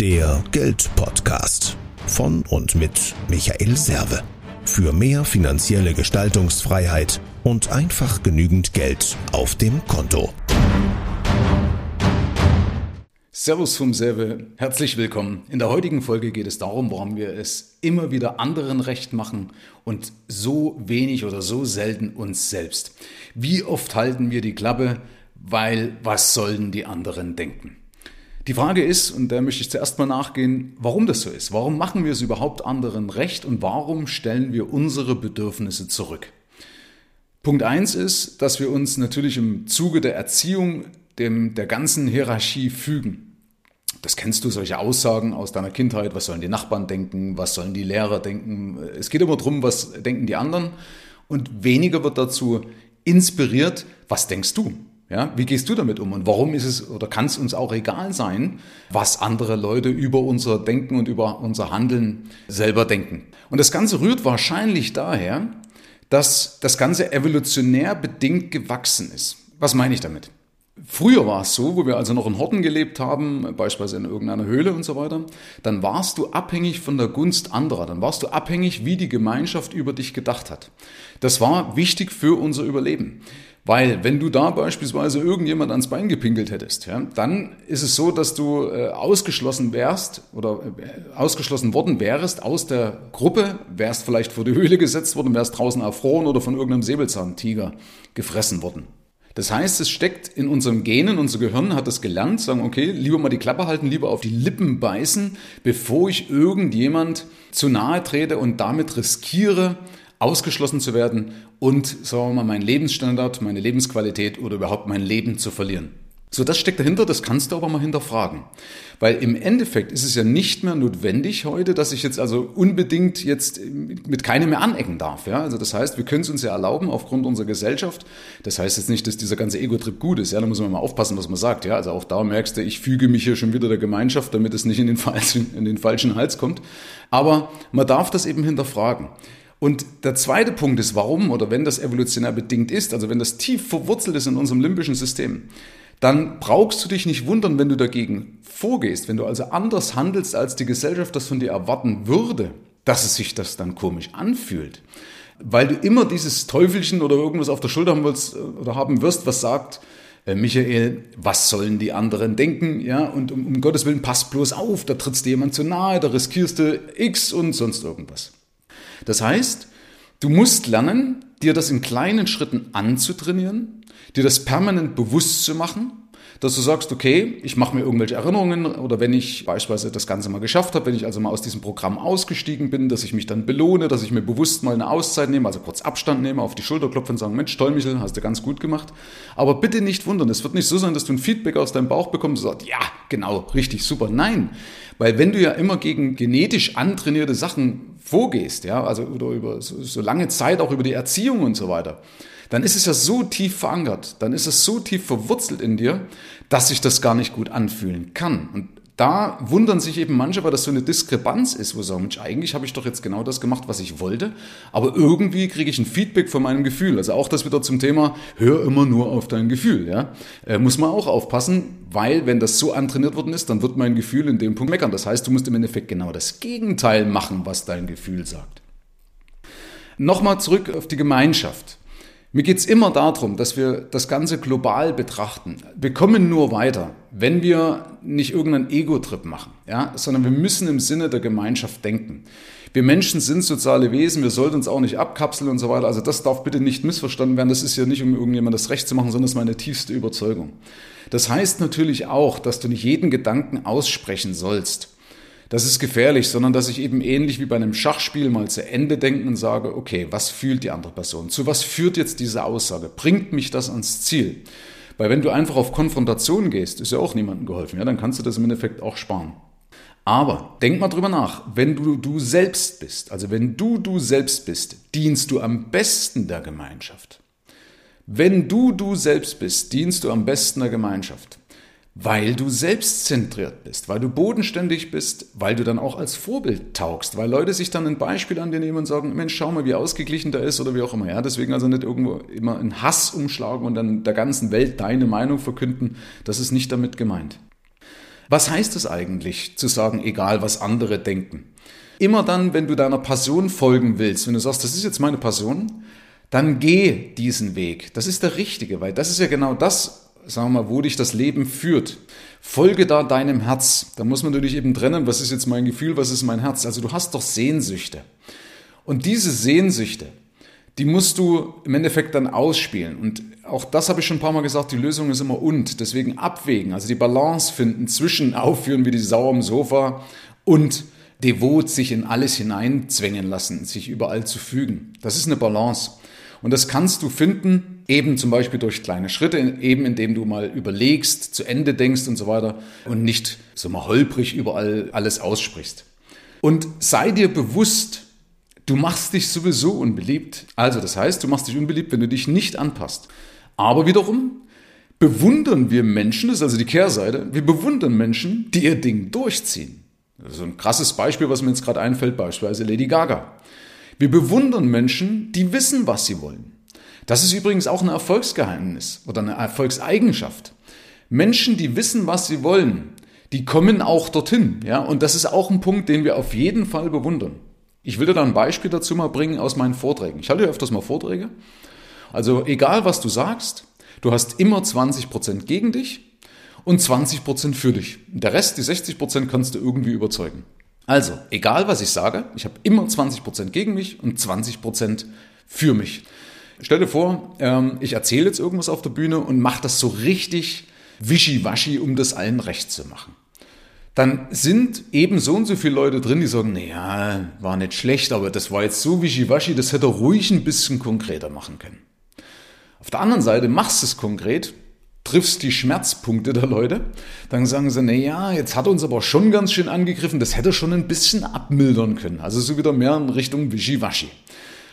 Der Geldpodcast von und mit Michael Serve. Für mehr finanzielle Gestaltungsfreiheit und einfach genügend Geld auf dem Konto. Servus vom Serve, herzlich willkommen. In der heutigen Folge geht es darum, warum wir es immer wieder anderen recht machen und so wenig oder so selten uns selbst. Wie oft halten wir die Klappe, weil was sollen die anderen denken? Die Frage ist, und da möchte ich zuerst mal nachgehen, warum das so ist. Warum machen wir es überhaupt anderen recht und warum stellen wir unsere Bedürfnisse zurück? Punkt eins ist, dass wir uns natürlich im Zuge der Erziehung dem, der ganzen Hierarchie fügen. Das kennst du, solche Aussagen aus deiner Kindheit. Was sollen die Nachbarn denken? Was sollen die Lehrer denken? Es geht immer darum, was denken die anderen. Und weniger wird dazu inspiriert, was denkst du? Ja, wie gehst du damit um und warum ist es oder kann es uns auch egal sein, was andere Leute über unser Denken und über unser Handeln selber denken? Und das Ganze rührt wahrscheinlich daher, dass das Ganze evolutionär bedingt gewachsen ist. Was meine ich damit? Früher war es so, wo wir also noch in Horten gelebt haben, beispielsweise in irgendeiner Höhle und so weiter, dann warst du abhängig von der Gunst anderer, dann warst du abhängig, wie die Gemeinschaft über dich gedacht hat. Das war wichtig für unser Überleben. Weil wenn du da beispielsweise irgendjemand ans Bein gepinkelt hättest, ja, dann ist es so, dass du äh, ausgeschlossen wärst oder äh, ausgeschlossen worden wärst aus der Gruppe, wärst vielleicht vor die Höhle gesetzt worden, wärst draußen erfroren oder von irgendeinem Säbelzahntiger gefressen worden. Das heißt, es steckt in unserem Genen, unser Gehirn hat das gelernt, sagen, okay, lieber mal die Klappe halten, lieber auf die Lippen beißen, bevor ich irgendjemand zu nahe trete und damit riskiere, ausgeschlossen zu werden und, sagen wir mal, meinen Lebensstandard, meine Lebensqualität oder überhaupt mein Leben zu verlieren. So, das steckt dahinter, das kannst du aber mal hinterfragen. Weil im Endeffekt ist es ja nicht mehr notwendig heute, dass ich jetzt also unbedingt jetzt mit keinem mehr anecken darf. Ja? Also das heißt, wir können es uns ja erlauben aufgrund unserer Gesellschaft. Das heißt jetzt nicht, dass dieser ganze Ego-Trip gut ist. Ja, da muss man mal aufpassen, was man sagt. Ja, also auch da merkst du, ich füge mich hier schon wieder der Gemeinschaft, damit es nicht in den falschen, in den falschen Hals kommt. Aber man darf das eben hinterfragen. Und der zweite Punkt ist, warum oder wenn das evolutionär bedingt ist, also wenn das tief verwurzelt ist in unserem limbischen System, dann brauchst du dich nicht wundern, wenn du dagegen vorgehst, wenn du also anders handelst, als die Gesellschaft das von dir erwarten würde, dass es sich das dann komisch anfühlt. Weil du immer dieses Teufelchen oder irgendwas auf der Schulter haben willst oder haben wirst, was sagt, äh, Michael, was sollen die anderen denken? Ja, und um, um Gottes Willen, pass bloß auf, da trittst dir jemand zu nahe, da riskierst du X und sonst irgendwas. Das heißt, du musst lernen, dir das in kleinen Schritten anzutrainieren, dir das permanent bewusst zu machen dass du sagst, okay, ich mache mir irgendwelche Erinnerungen oder wenn ich beispielsweise das Ganze mal geschafft habe, wenn ich also mal aus diesem Programm ausgestiegen bin, dass ich mich dann belohne, dass ich mir bewusst mal eine Auszeit nehme, also kurz Abstand nehme, auf die Schulter klopfe und sagen, Mensch, toll, Michel, hast du ganz gut gemacht. Aber bitte nicht wundern, es wird nicht so sein, dass du ein Feedback aus deinem Bauch bekommst und sagst, ja, genau, richtig, super. Nein, weil wenn du ja immer gegen genetisch antrainierte Sachen vorgehst, ja, also oder über so, so lange Zeit auch über die Erziehung und so weiter, dann ist es ja so tief verankert, dann ist es so tief verwurzelt in dir, dass sich das gar nicht gut anfühlen kann. Und da wundern sich eben manche, weil das so eine Diskrepanz ist, wo sie sagen, Mensch, eigentlich habe ich doch jetzt genau das gemacht, was ich wollte, aber irgendwie kriege ich ein Feedback von meinem Gefühl. Also auch das wieder zum Thema, hör immer nur auf dein Gefühl. Ja? Äh, muss man auch aufpassen, weil wenn das so antrainiert worden ist, dann wird mein Gefühl in dem Punkt meckern. Das heißt, du musst im Endeffekt genau das Gegenteil machen, was dein Gefühl sagt. Nochmal zurück auf die Gemeinschaft. Mir geht es immer darum, dass wir das Ganze global betrachten. Wir kommen nur weiter, wenn wir nicht irgendeinen Ego-Trip machen, ja? sondern wir müssen im Sinne der Gemeinschaft denken. Wir Menschen sind soziale Wesen, wir sollten uns auch nicht abkapseln und so weiter. Also das darf bitte nicht missverstanden werden. Das ist ja nicht, um irgendjemand das Recht zu machen, sondern das ist meine tiefste Überzeugung. Das heißt natürlich auch, dass du nicht jeden Gedanken aussprechen sollst. Das ist gefährlich, sondern dass ich eben ähnlich wie bei einem Schachspiel mal zu Ende denke und sage, okay, was fühlt die andere Person? Zu was führt jetzt diese Aussage? Bringt mich das ans Ziel? Weil wenn du einfach auf Konfrontation gehst, ist ja auch niemandem geholfen, ja, dann kannst du das im Endeffekt auch sparen. Aber denk mal drüber nach, wenn du du selbst bist, also wenn du du selbst bist, dienst du am besten der Gemeinschaft. Wenn du du selbst bist, dienst du am besten der Gemeinschaft. Weil du selbstzentriert bist, weil du bodenständig bist, weil du dann auch als Vorbild taugst, weil Leute sich dann ein Beispiel an dir nehmen und sagen, Mensch, schau mal, wie ausgeglichen der ist oder wie auch immer. Ja, deswegen also nicht irgendwo immer in Hass umschlagen und dann der ganzen Welt deine Meinung verkünden. Das ist nicht damit gemeint. Was heißt es eigentlich, zu sagen, egal was andere denken? Immer dann, wenn du deiner Passion folgen willst, wenn du sagst, das ist jetzt meine Passion, dann geh diesen Weg. Das ist der richtige, weil das ist ja genau das, sagen wir mal, wo dich das Leben führt. Folge da deinem Herz. Da muss man natürlich eben trennen, was ist jetzt mein Gefühl, was ist mein Herz. Also du hast doch Sehnsüchte. Und diese Sehnsüchte, die musst du im Endeffekt dann ausspielen. Und auch das habe ich schon ein paar Mal gesagt, die Lösung ist immer und. Deswegen abwägen, also die Balance finden zwischen aufführen wie die Sau am Sofa und devot sich in alles hineinzwängen lassen, sich überall zu fügen. Das ist eine Balance. Und das kannst du finden, eben zum Beispiel durch kleine Schritte, eben indem du mal überlegst, zu Ende denkst und so weiter und nicht so mal holprig überall alles aussprichst. Und sei dir bewusst, du machst dich sowieso unbeliebt. Also das heißt, du machst dich unbeliebt, wenn du dich nicht anpasst. Aber wiederum bewundern wir Menschen, das ist also die Kehrseite, wir bewundern Menschen, die ihr Ding durchziehen. So ein krasses Beispiel, was mir jetzt gerade einfällt, beispielsweise Lady Gaga. Wir bewundern Menschen, die wissen, was sie wollen. Das ist übrigens auch ein Erfolgsgeheimnis oder eine Erfolgseigenschaft. Menschen, die wissen, was sie wollen, die kommen auch dorthin. Ja? Und das ist auch ein Punkt, den wir auf jeden Fall bewundern. Ich will dir da ein Beispiel dazu mal bringen aus meinen Vorträgen. Ich halte ja öfters mal Vorträge. Also egal, was du sagst, du hast immer 20% gegen dich und 20% für dich. Der Rest, die 60%, kannst du irgendwie überzeugen. Also, egal was ich sage, ich habe immer 20% gegen mich und 20% für mich. Stell dir vor, ähm, ich erzähle jetzt irgendwas auf der Bühne und mache das so richtig wischiwaschi, um das allen recht zu machen. Dann sind eben so und so viele Leute drin, die sagen, naja, war nicht schlecht, aber das war jetzt so wischiwaschi, das hätte er ruhig ein bisschen konkreter machen können. Auf der anderen Seite machst du es konkret, triffst die Schmerzpunkte der Leute, dann sagen sie, naja, jetzt hat er uns aber schon ganz schön angegriffen, das hätte schon ein bisschen abmildern können. Also so wieder mehr in Richtung Wischiwaschi.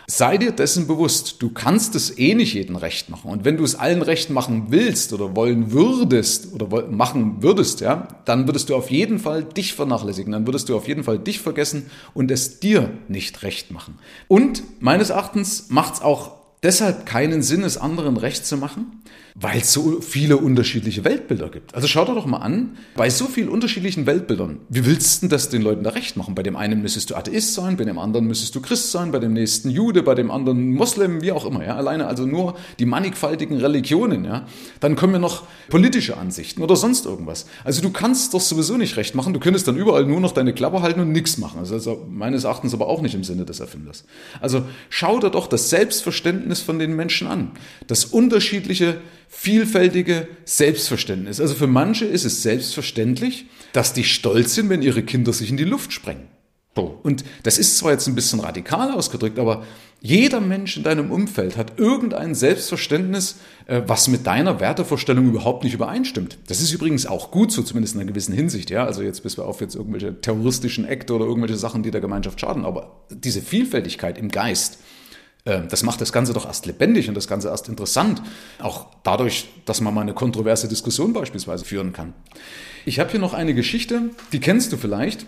Sei dir dessen bewusst, du kannst es eh nicht jedem recht machen. Und wenn du es allen recht machen willst oder wollen würdest oder machen würdest, ja, dann würdest du auf jeden Fall dich vernachlässigen. Dann würdest du auf jeden Fall dich vergessen und es dir nicht recht machen. Und meines Erachtens macht es auch deshalb keinen Sinn, es anderen recht zu machen, weil es so viele unterschiedliche Weltbilder gibt. Also schau dir doch mal an, bei so vielen unterschiedlichen Weltbildern, wie willst du das den Leuten da recht machen? Bei dem einen müsstest du Atheist sein, bei dem anderen müsstest du Christ sein, bei dem nächsten Jude, bei dem anderen Moslem, wie auch immer, ja. Alleine also nur die mannigfaltigen Religionen, ja. Dann kommen ja noch politische Ansichten oder sonst irgendwas. Also du kannst doch sowieso nicht recht machen, du könntest dann überall nur noch deine Klappe halten und nichts machen. Also, also meines Erachtens aber auch nicht im Sinne des Erfinders. Also schau dir doch das Selbstverständnis von den Menschen an. Das unterschiedliche vielfältige Selbstverständnis. Also für manche ist es selbstverständlich, dass die stolz sind, wenn ihre Kinder sich in die Luft sprengen. Und das ist zwar jetzt ein bisschen radikal ausgedrückt, aber jeder Mensch in deinem Umfeld hat irgendein Selbstverständnis, äh, was mit deiner Wertevorstellung überhaupt nicht übereinstimmt. Das ist übrigens auch gut so, zumindest in einer gewissen Hinsicht. Ja, also jetzt bis wir auf jetzt irgendwelche terroristischen Akte oder irgendwelche Sachen, die der Gemeinschaft schaden. Aber diese Vielfältigkeit im Geist, das macht das Ganze doch erst lebendig und das Ganze erst interessant. Auch dadurch, dass man mal eine kontroverse Diskussion beispielsweise führen kann. Ich habe hier noch eine Geschichte, die kennst du vielleicht.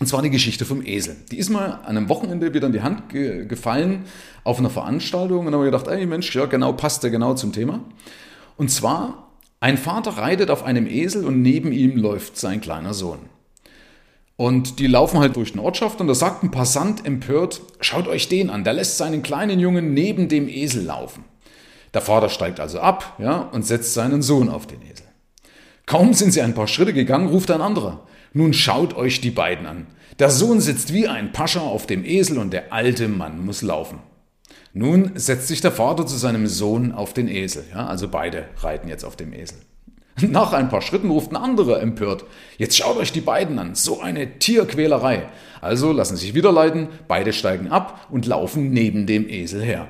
Und zwar die Geschichte vom Esel. Die ist mal an einem Wochenende wieder in die Hand ge gefallen auf einer Veranstaltung und dann haben wir gedacht, ey Mensch, ja genau, passt der genau zum Thema. Und zwar, ein Vater reitet auf einem Esel und neben ihm läuft sein kleiner Sohn. Und die laufen halt durch eine Ortschaft und da sagt ein Passant empört, schaut euch den an, der lässt seinen kleinen Jungen neben dem Esel laufen. Der Vater steigt also ab ja, und setzt seinen Sohn auf den Esel. Kaum sind sie ein paar Schritte gegangen, ruft ein anderer. Nun schaut euch die beiden an. Der Sohn sitzt wie ein Pascha auf dem Esel und der alte Mann muss laufen. Nun setzt sich der Vater zu seinem Sohn auf den Esel. Ja, also beide reiten jetzt auf dem Esel. Nach ein paar Schritten ruft ein anderer empört. Jetzt schaut euch die beiden an. So eine Tierquälerei. Also lassen sich wieder leiten, beide steigen ab und laufen neben dem Esel her.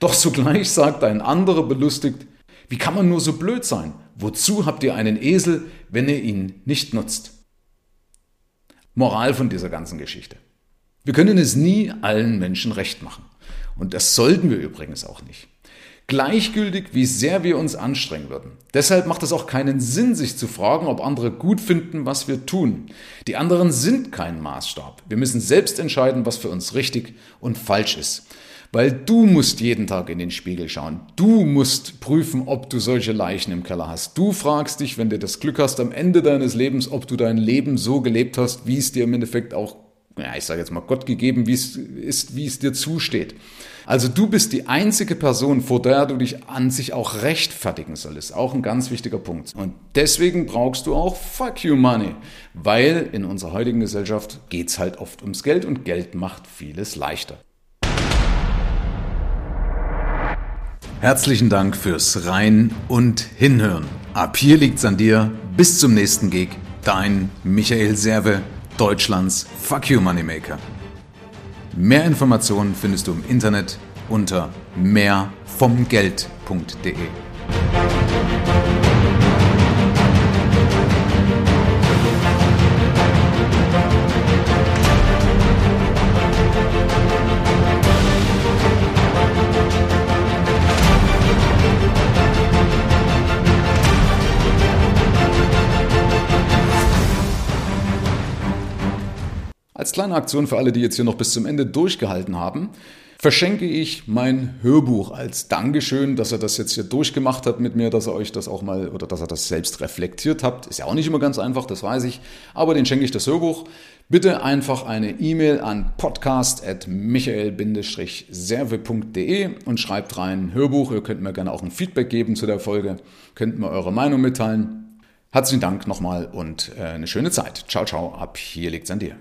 Doch sogleich sagt ein anderer belustigt, wie kann man nur so blöd sein? Wozu habt ihr einen Esel, wenn ihr ihn nicht nutzt? Moral von dieser ganzen Geschichte. Wir können es nie allen Menschen recht machen. Und das sollten wir übrigens auch nicht gleichgültig, wie sehr wir uns anstrengen würden. Deshalb macht es auch keinen Sinn, sich zu fragen, ob andere gut finden, was wir tun. Die anderen sind kein Maßstab. Wir müssen selbst entscheiden, was für uns richtig und falsch ist. Weil du musst jeden Tag in den Spiegel schauen. Du musst prüfen, ob du solche Leichen im Keller hast. Du fragst dich, wenn du das Glück hast, am Ende deines Lebens, ob du dein Leben so gelebt hast, wie es dir im Endeffekt auch, ja, ich sage jetzt mal Gott gegeben, wie es ist, wie es dir zusteht. Also du bist die einzige Person, vor der du dich an sich auch rechtfertigen solltest. Auch ein ganz wichtiger Punkt. Und deswegen brauchst du auch Fuck You Money. Weil in unserer heutigen Gesellschaft geht's halt oft ums Geld und Geld macht vieles leichter. Herzlichen Dank fürs Rein und Hinhören. Ab hier liegt's an dir. Bis zum nächsten Gig. Dein Michael Serve, Deutschlands Fuck You Moneymaker. Mehr Informationen findest du im Internet unter mehrvomgeld.de. Kleine Aktion für alle, die jetzt hier noch bis zum Ende durchgehalten haben, verschenke ich mein Hörbuch als Dankeschön, dass er das jetzt hier durchgemacht hat mit mir, dass er euch das auch mal oder dass er das selbst reflektiert habt. Ist ja auch nicht immer ganz einfach, das weiß ich, aber den schenke ich das Hörbuch. Bitte einfach eine E-Mail an podcast.michael-serve.de und schreibt rein Hörbuch. Ihr könnt mir gerne auch ein Feedback geben zu der Folge, könnt mir eure Meinung mitteilen. Herzlichen Dank nochmal und äh, eine schöne Zeit. Ciao, ciao, ab hier liegt's an dir.